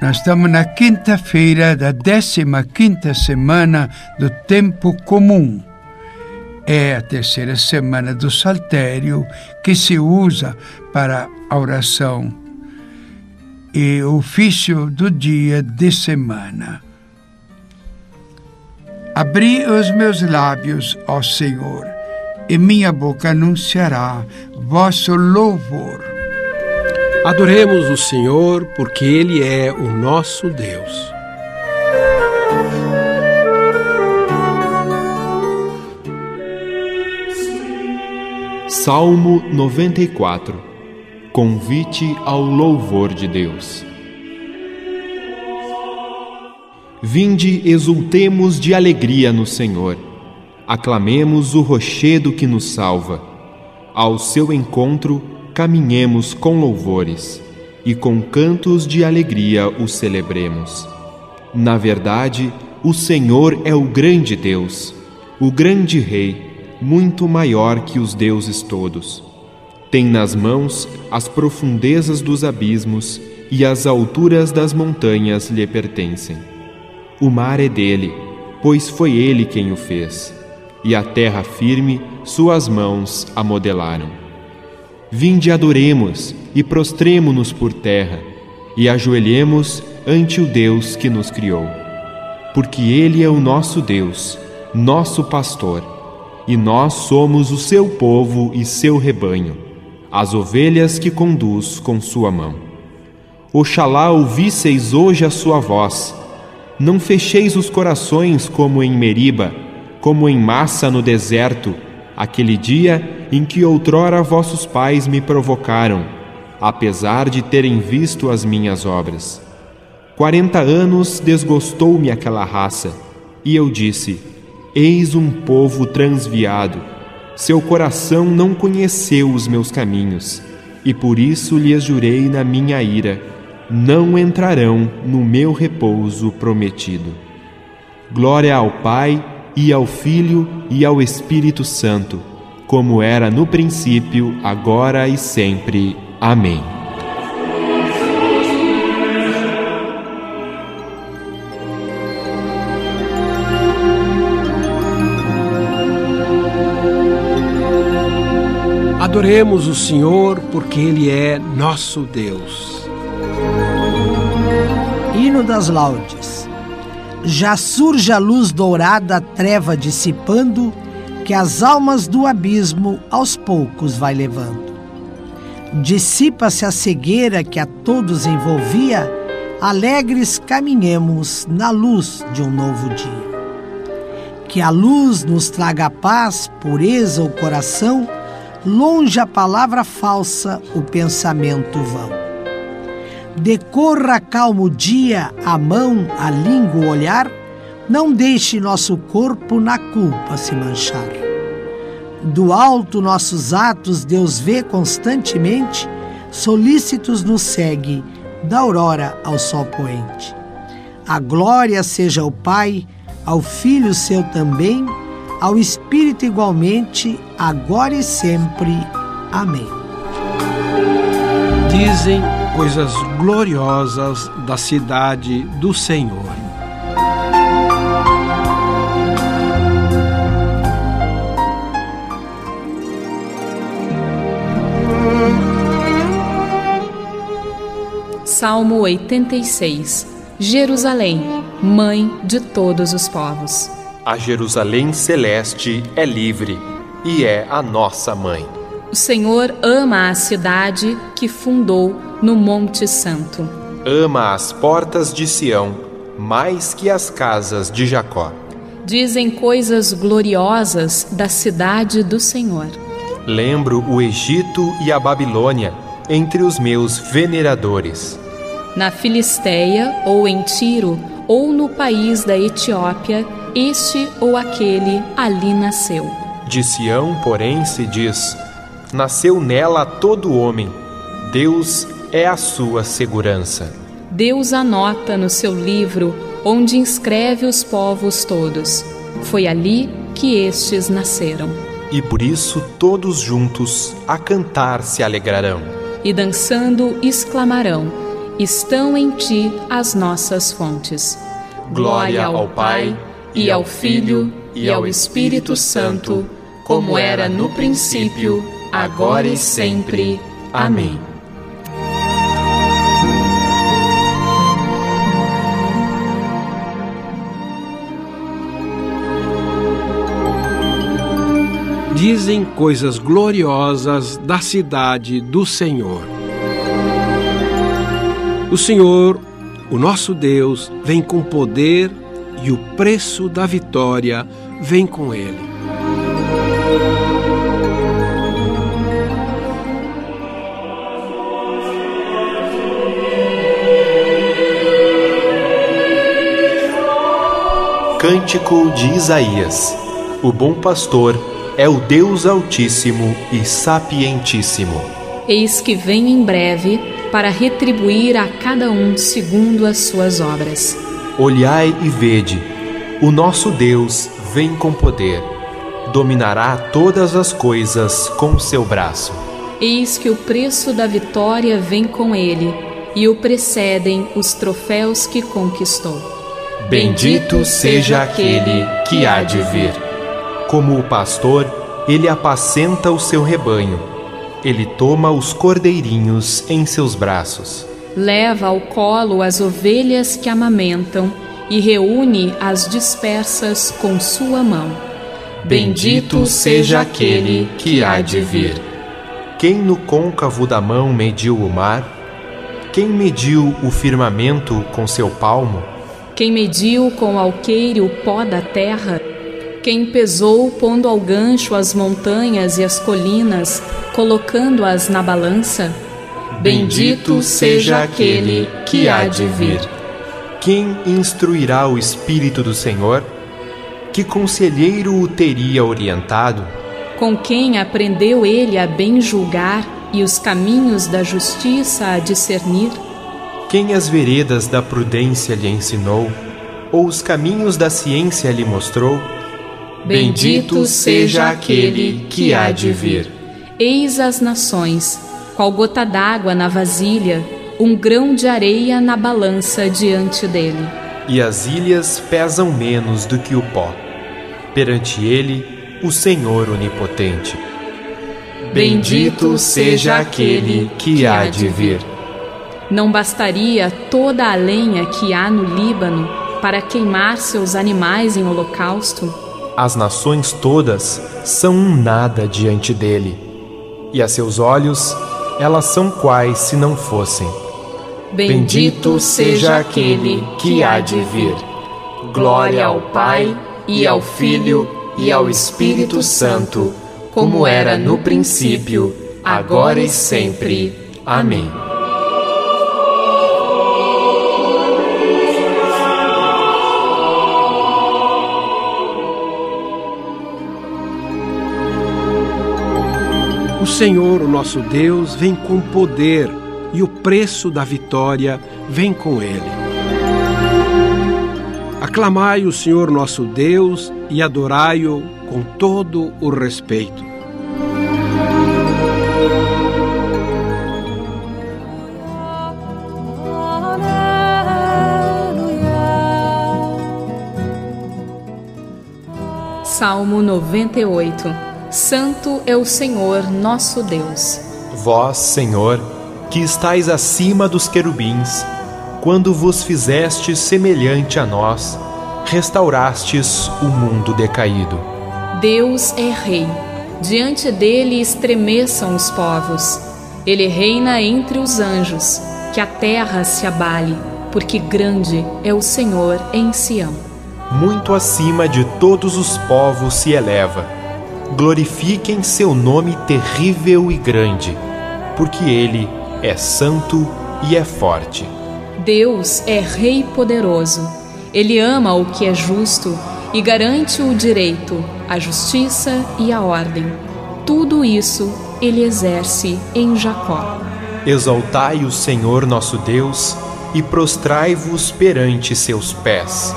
Nós estamos na quinta-feira da 15 semana do tempo comum. É a terceira semana do saltério que se usa para a oração e ofício do dia de semana. Abri os meus lábios, ó Senhor, e minha boca anunciará vosso louvor. Adoremos o Senhor, porque Ele é o nosso Deus. Salmo 94 Convite ao louvor de Deus. Vinde, exultemos de alegria no Senhor. Aclamemos o rochedo que nos salva. Ao seu encontro, caminhemos com louvores e com cantos de alegria o celebremos. Na verdade, o Senhor é o grande Deus, o grande Rei, muito maior que os deuses todos. Tem nas mãos as profundezas dos abismos e as alturas das montanhas lhe pertencem. O mar é dele, pois foi ele quem o fez, e a terra firme suas mãos a modelaram. Vinde adoremos e prostremo-nos por terra, e ajoelhemos ante o Deus que nos criou. Porque ele é o nosso Deus, nosso pastor, e nós somos o seu povo e seu rebanho, as ovelhas que conduz com sua mão. Oxalá ouvisseis hoje a sua voz, não fecheis os corações como em Meriba, como em massa no deserto, aquele dia em que outrora vossos pais me provocaram, apesar de terem visto as minhas obras. Quarenta anos desgostou-me aquela raça, e eu disse: Eis um povo transviado. Seu coração não conheceu os meus caminhos, e por isso lhes jurei na minha ira não entrarão no meu repouso prometido. Glória ao Pai, e ao Filho, e ao Espírito Santo, como era no princípio, agora e sempre. Amém. Adoremos o Senhor, porque Ele é nosso Deus. Hino das Laudes. Já surge a luz dourada, a treva dissipando, que as almas do abismo aos poucos vai levando. Dissipa-se a cegueira que a todos envolvia, alegres caminhemos na luz de um novo dia. Que a luz nos traga paz, pureza o coração, longe a palavra falsa, o pensamento vão decorra calmo dia, a mão, a língua, o olhar, não deixe nosso corpo na culpa se manchar. Do alto nossos atos Deus vê constantemente, solícitos nos segue, da aurora ao sol poente. A glória seja ao Pai, ao Filho seu também, ao Espírito igualmente, agora e sempre. Amém. Dizem coisas gloriosas da cidade do Senhor. Salmo 86 Jerusalém, mãe de todos os povos. A Jerusalém celeste é livre e é a nossa mãe. O Senhor ama a cidade que fundou no Monte Santo. Ama as portas de Sião mais que as casas de Jacó. Dizem coisas gloriosas da cidade do Senhor. Lembro o Egito e a Babilônia entre os meus veneradores. Na Filisteia, ou em Tiro, ou no país da Etiópia, este ou aquele ali nasceu. De Sião, porém, se diz: Nasceu nela todo homem. Deus é a sua segurança. Deus anota no seu livro onde inscreve os povos todos. Foi ali que estes nasceram. E por isso todos juntos a cantar se alegrarão. E dançando exclamarão: estão em ti as nossas fontes. Glória ao Pai, e ao Filho, e ao Espírito Santo, como era no princípio, agora e sempre. Amém. Dizem coisas gloriosas da cidade do Senhor. O Senhor, o nosso Deus, vem com poder e o preço da vitória vem com ele. Cântico de Isaías O bom pastor é o Deus Altíssimo e Sapientíssimo. Eis que vem em breve para retribuir a cada um segundo as suas obras. Olhai e vede, o nosso Deus vem com poder, dominará todas as coisas com seu braço. Eis que o preço da vitória vem com ele, e o precedem os troféus que conquistou. Bendito seja aquele que há de vir. Como o pastor, ele apacenta o seu rebanho ele toma os cordeirinhos em seus braços. Leva ao colo as ovelhas que amamentam e reúne as dispersas com sua mão. Bendito seja aquele que há de vir. Quem no côncavo da mão mediu o mar? Quem mediu o firmamento com seu palmo? Quem mediu com alqueire o pó da terra? Quem pesou pondo ao gancho as montanhas e as colinas, colocando-as na balança? Bendito seja aquele que há de vir. Quem instruirá o Espírito do Senhor? Que conselheiro o teria orientado? Com quem aprendeu ele a bem julgar e os caminhos da justiça a discernir? Quem as veredas da prudência lhe ensinou, ou os caminhos da ciência lhe mostrou? Bendito seja aquele que há de vir. Eis as nações, qual gota d'água na vasilha, um grão de areia na balança diante dele. E as ilhas pesam menos do que o pó. Perante ele, o Senhor onipotente. Bendito seja aquele que há de vir. Não bastaria toda a lenha que há no Líbano para queimar seus animais em holocausto? As nações todas são um nada diante dele e a seus olhos elas são quais se não fossem. Bendito seja aquele que há de vir. Glória ao Pai, e ao Filho, e ao Espírito Santo, como era no princípio, agora e sempre. Amém. Senhor, o nosso Deus, vem com poder e o preço da vitória vem com ele. Aclamai o Senhor nosso Deus e adorai-o com todo o respeito. Salmo 98 Santo é o Senhor nosso Deus. Vós, Senhor, que estais acima dos querubins, quando vos fizestes semelhante a nós, restaurastes o mundo decaído. Deus é Rei. Diante dele estremeçam os povos. Ele reina entre os anjos. Que a terra se abale, porque grande é o Senhor em Sião. Muito acima de todos os povos se eleva glorifiquem seu nome terrível e grande, porque ele é santo e é forte. Deus é Rei poderoso. Ele ama o que é justo e garante o direito, a justiça e a ordem. Tudo isso ele exerce em Jacó. Exaltai o Senhor nosso Deus e prostrai-vos perante seus pés,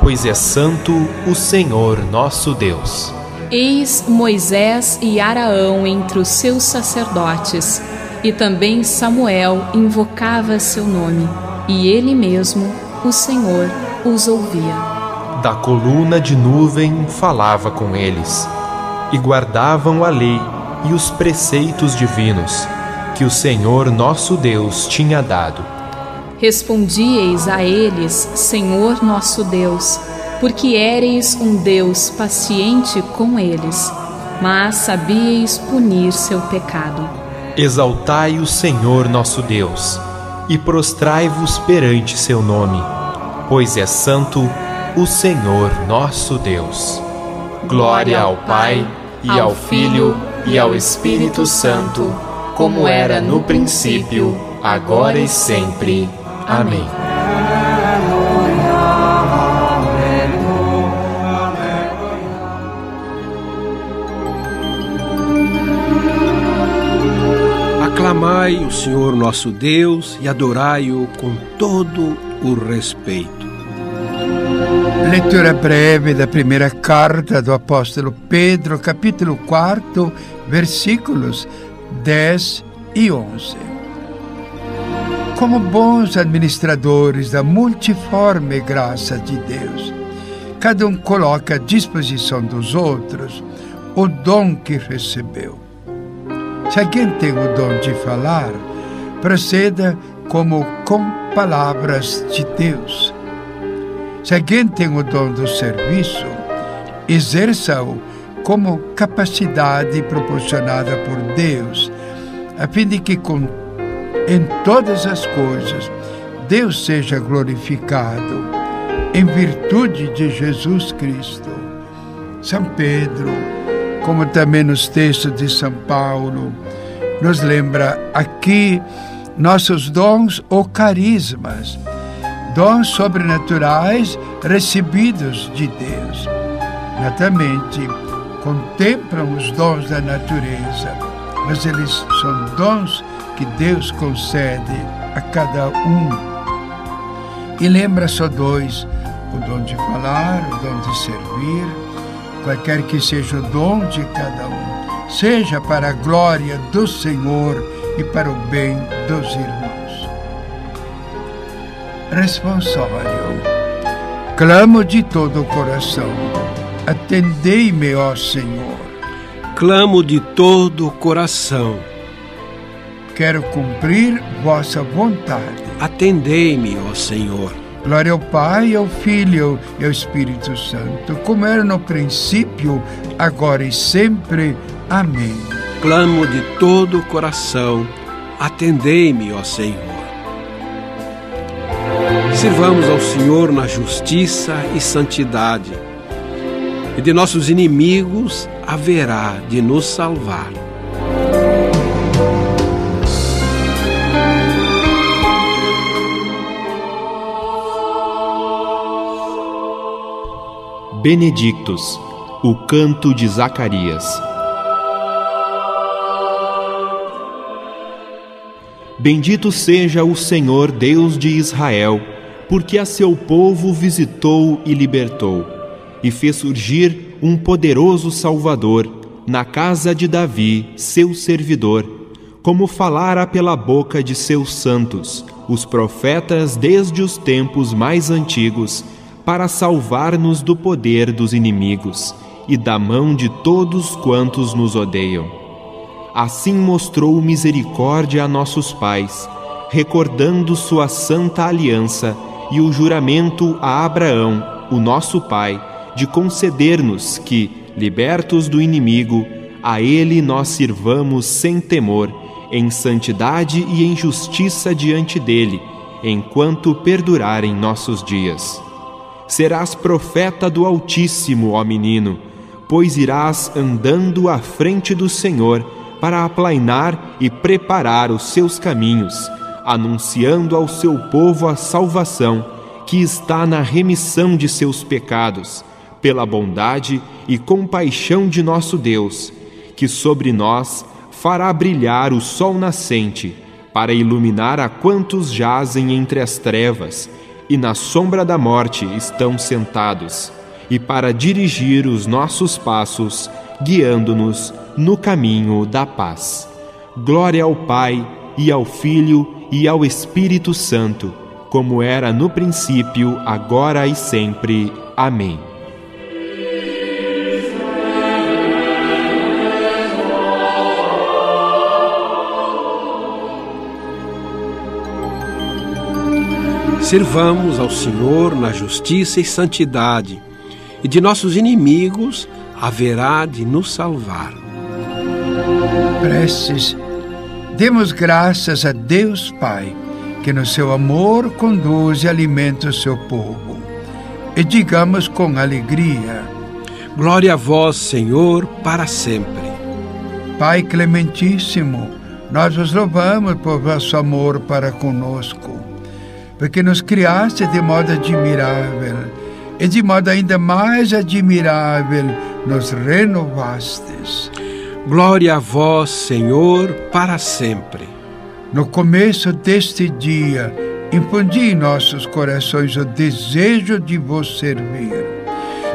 pois é santo o Senhor nosso Deus. Eis Moisés e Araão entre os seus sacerdotes, E também Samuel invocava seu nome, e ele mesmo, o Senhor, os ouvia. Da coluna de nuvem falava com eles, e guardavam a lei e os preceitos divinos que o Senhor nosso Deus tinha dado. Respondieis a eles, Senhor nosso Deus, porque éreis um Deus paciente com eles, mas sabíeis punir seu pecado. Exaltai o Senhor nosso Deus, e prostrai-vos perante seu nome, pois é santo o Senhor nosso Deus. Glória ao Pai, e ao Filho, e ao Espírito Santo, como era no princípio, agora e sempre. Amém. Senhor nosso Deus e adorai-o com todo o respeito. Leitura breve da primeira carta do apóstolo Pedro, capítulo 4, versículos 10 e 11. Como bons administradores da multiforme graça de Deus, cada um coloca à disposição dos outros o dom que recebeu. Se alguém tem o dom de falar, proceda como com palavras de Deus. Se alguém tem o dom do serviço, exerça-o como capacidade proporcionada por Deus, a fim de que com, em todas as coisas Deus seja glorificado, em virtude de Jesus Cristo. São Pedro, como também nos textos de São Paulo, nos lembra aqui nossos dons ou carismas, dons sobrenaturais recebidos de Deus. Naturalmente, contemplam os dons da natureza, mas eles são dons que Deus concede a cada um. E lembra só dois: o dom de falar, o dom de servir, qualquer que seja o dom de cada um, seja para a glória do Senhor e para o bem dos irmãos. Responsório. Clamo de todo o coração. Atendei-me, ó Senhor. Clamo de todo o coração. Quero cumprir vossa vontade. Atendei-me, ó Senhor. Glória ao Pai, ao Filho e ao Espírito Santo, como era no princípio, agora e sempre. Amém. Clamo de todo o coração. Atendei-me, ó Senhor. Sirvamos ao Senhor na justiça e santidade, e de nossos inimigos haverá de nos salvar. Benedictus, o canto de Zacarias. Bendito seja o Senhor Deus de Israel, porque a seu povo visitou e libertou, e fez surgir um poderoso Salvador na casa de Davi, seu servidor, como falara pela boca de seus santos, os profetas desde os tempos mais antigos, para salvar-nos do poder dos inimigos e da mão de todos quantos nos odeiam. Assim mostrou misericórdia a nossos pais, recordando sua santa aliança e o juramento a Abraão, o nosso pai, de conceder-nos que, libertos do inimigo, a ele nós sirvamos sem temor, em santidade e em justiça diante dele, enquanto perdurarem nossos dias. Serás profeta do Altíssimo, ó menino, pois irás andando à frente do Senhor para aplainar e preparar os seus caminhos, anunciando ao seu povo a salvação que está na remissão de seus pecados, pela bondade e compaixão de nosso Deus, que sobre nós fará brilhar o sol nascente, para iluminar a quantos jazem entre as trevas e na sombra da morte estão sentados, e para dirigir os nossos passos, guiando-nos no caminho da paz. Glória ao Pai, e ao Filho, e ao Espírito Santo, como era no princípio, agora e sempre. Amém. Servamos ao Senhor na justiça e santidade, e de nossos inimigos haverá de nos salvar. Preces. Demos graças a Deus Pai, que no seu amor conduz e alimenta o seu povo. E digamos com alegria: Glória a vós, Senhor, para sempre. Pai clementíssimo, nós vos louvamos por vosso amor para conosco, porque nos criaste de modo admirável e de modo ainda mais admirável nos renovastes. Glória a vós, Senhor, para sempre. No começo deste dia, infundi em nossos corações o desejo de vos servir,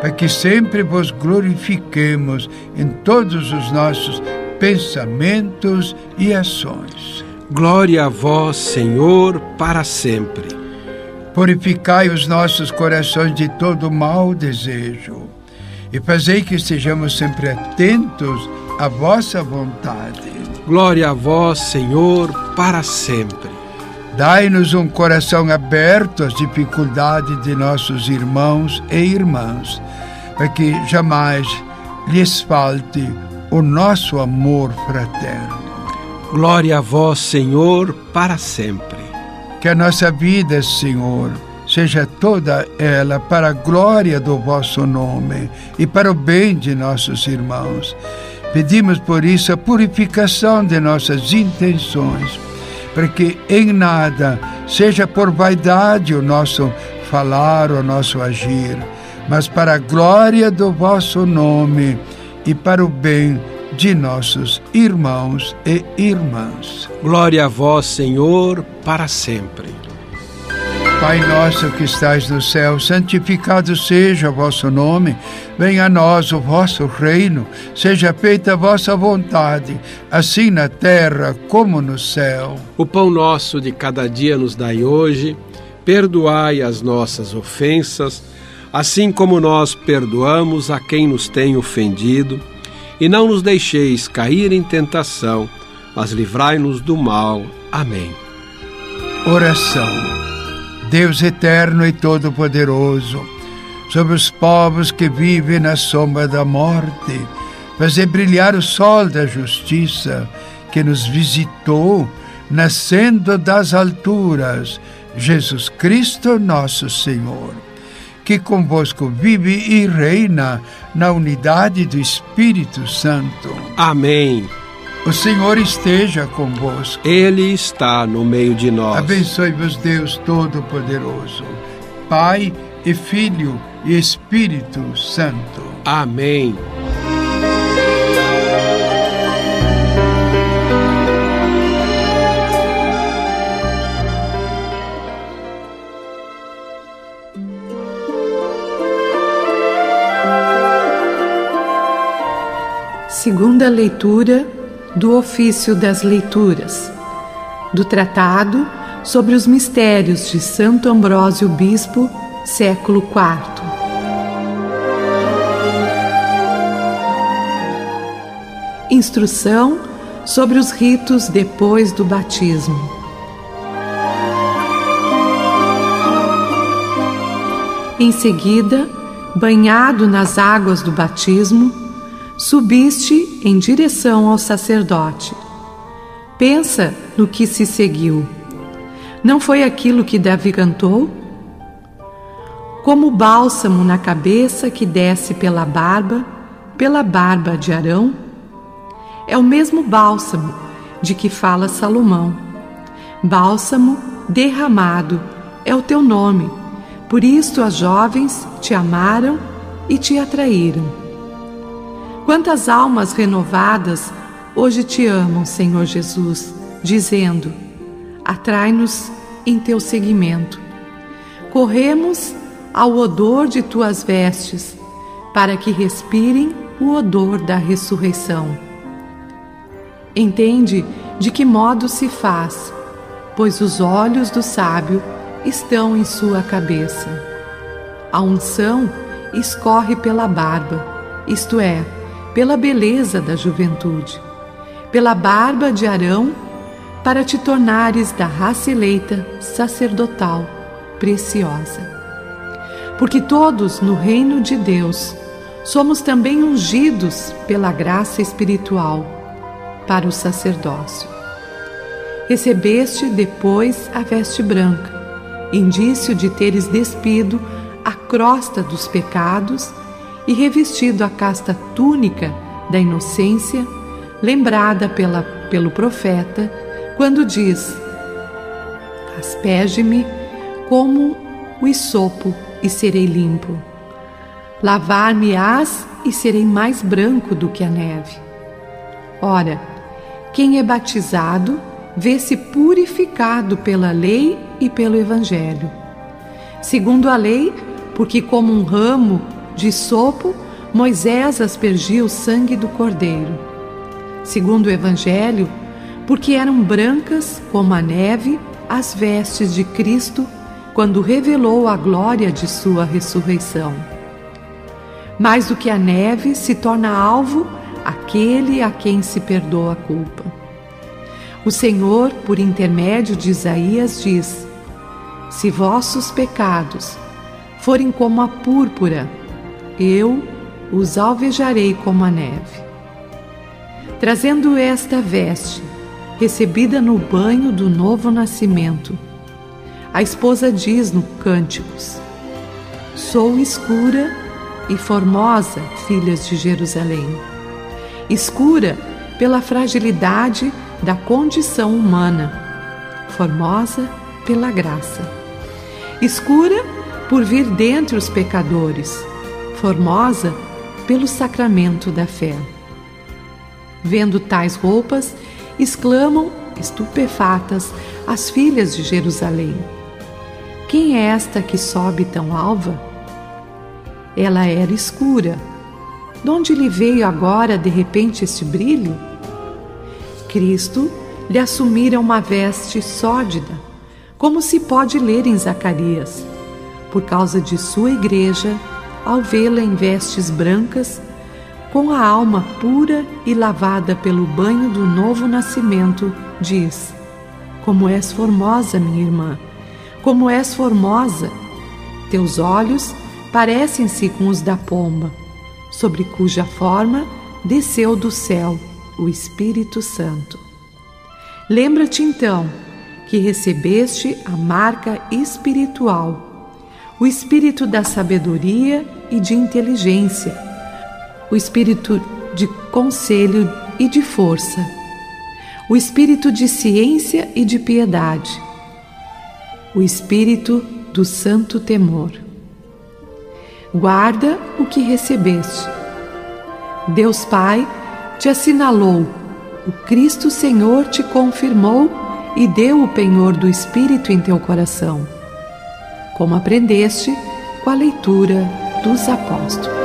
para que sempre vos glorifiquemos em todos os nossos pensamentos e ações. Glória a vós, Senhor, para sempre. Purificai os nossos corações de todo mau desejo e fazei que estejamos sempre atentos à vossa vontade. Glória a vós, Senhor, para sempre. Dai-nos um coração aberto às dificuldades de nossos irmãos e irmãs, para que jamais lhes falte o nosso amor fraterno. Glória a vós, Senhor, para sempre. Que a nossa vida, Senhor, seja toda ela para a glória do vosso nome e para o bem de nossos irmãos. Pedimos por isso a purificação de nossas intenções, para que em nada seja por vaidade o nosso falar, o nosso agir, mas para a glória do vosso nome e para o bem de nossos irmãos e irmãs. Glória a vós, Senhor, para sempre. Pai nosso que estais no céu, santificado seja o vosso nome. Venha a nós o vosso reino. Seja feita a vossa vontade, assim na terra como no céu. O pão nosso de cada dia nos dai hoje. Perdoai as nossas ofensas, assim como nós perdoamos a quem nos tem ofendido. E não nos deixeis cair em tentação, mas livrai-nos do mal. Amém. Oração. Deus eterno e todo-poderoso, sobre os povos que vivem na sombra da morte, fazer brilhar o sol da justiça que nos visitou, nascendo das alturas, Jesus Cristo, nosso Senhor, que convosco vive e reina na unidade do Espírito Santo. Amém. O Senhor esteja convosco. Ele está no meio de nós. Abençoe-vos, Deus Todo-Poderoso, Pai e Filho e Espírito Santo. Amém. Segunda leitura do ofício das leituras, do Tratado sobre os Mistérios de Santo Ambrósio Bispo, século IV. Instrução sobre os ritos depois do batismo. Em seguida, banhado nas águas do batismo, subiste em direção ao sacerdote. Pensa no que se seguiu. Não foi aquilo que Davi cantou? Como bálsamo na cabeça que desce pela barba, pela barba de Arão? É o mesmo bálsamo de que fala Salomão. Bálsamo derramado é o teu nome, por isto as jovens te amaram e te atraíram. Quantas almas renovadas hoje te amam, Senhor Jesus, dizendo: Atrai-nos em teu seguimento. Corremos ao odor de tuas vestes, para que respirem o odor da ressurreição. Entende de que modo se faz, pois os olhos do sábio estão em sua cabeça. A unção escorre pela barba, isto é, pela beleza da juventude, pela barba de Arão, para te tornares da raça eleita sacerdotal preciosa. Porque todos no reino de Deus somos também ungidos pela graça espiritual para o sacerdócio. Recebeste depois a veste branca, indício de teres despido a crosta dos pecados e revestido a casta túnica da inocência, lembrada pela, pelo profeta, quando diz: Asperge-me como o isopo e serei limpo. Lavar-me-ás e serei mais branco do que a neve. Ora, quem é batizado vê-se purificado pela lei e pelo Evangelho. Segundo a lei, porque como um ramo de sopo, Moisés aspergiu o sangue do cordeiro. Segundo o Evangelho, porque eram brancas como a neve as vestes de Cristo quando revelou a glória de sua ressurreição. Mais do que a neve se torna alvo aquele a quem se perdoa a culpa. O Senhor, por intermédio de Isaías, diz: Se vossos pecados forem como a púrpura, eu os alvejarei como a neve. Trazendo esta veste, recebida no banho do novo nascimento, a esposa diz no Cânticos: Sou escura e formosa, filhas de Jerusalém. Escura pela fragilidade da condição humana, formosa pela graça. Escura por vir dentre os pecadores, formosa pelo sacramento da fé. Vendo tais roupas, exclamam, estupefatas, as filhas de Jerusalém: Quem é esta que sobe tão alva? Ela era escura. De onde lhe veio agora de repente este brilho? Cristo lhe assumira uma veste sórdida, como se pode ler em Zacarias, por causa de sua igreja, ao vê-la em vestes brancas, com a alma pura e lavada pelo banho do novo nascimento, diz: Como és formosa, minha irmã, como és formosa! Teus olhos parecem-se com os da pomba, sobre cuja forma desceu do céu o Espírito Santo. Lembra-te então que recebeste a marca espiritual, o espírito da sabedoria e de inteligência, o espírito de conselho e de força, o espírito de ciência e de piedade, o espírito do santo temor. Guarda o que recebeste. Deus Pai te assinalou, o Cristo Senhor te confirmou e deu o penhor do Espírito em teu coração, como aprendeste com a leitura dos apóstolos.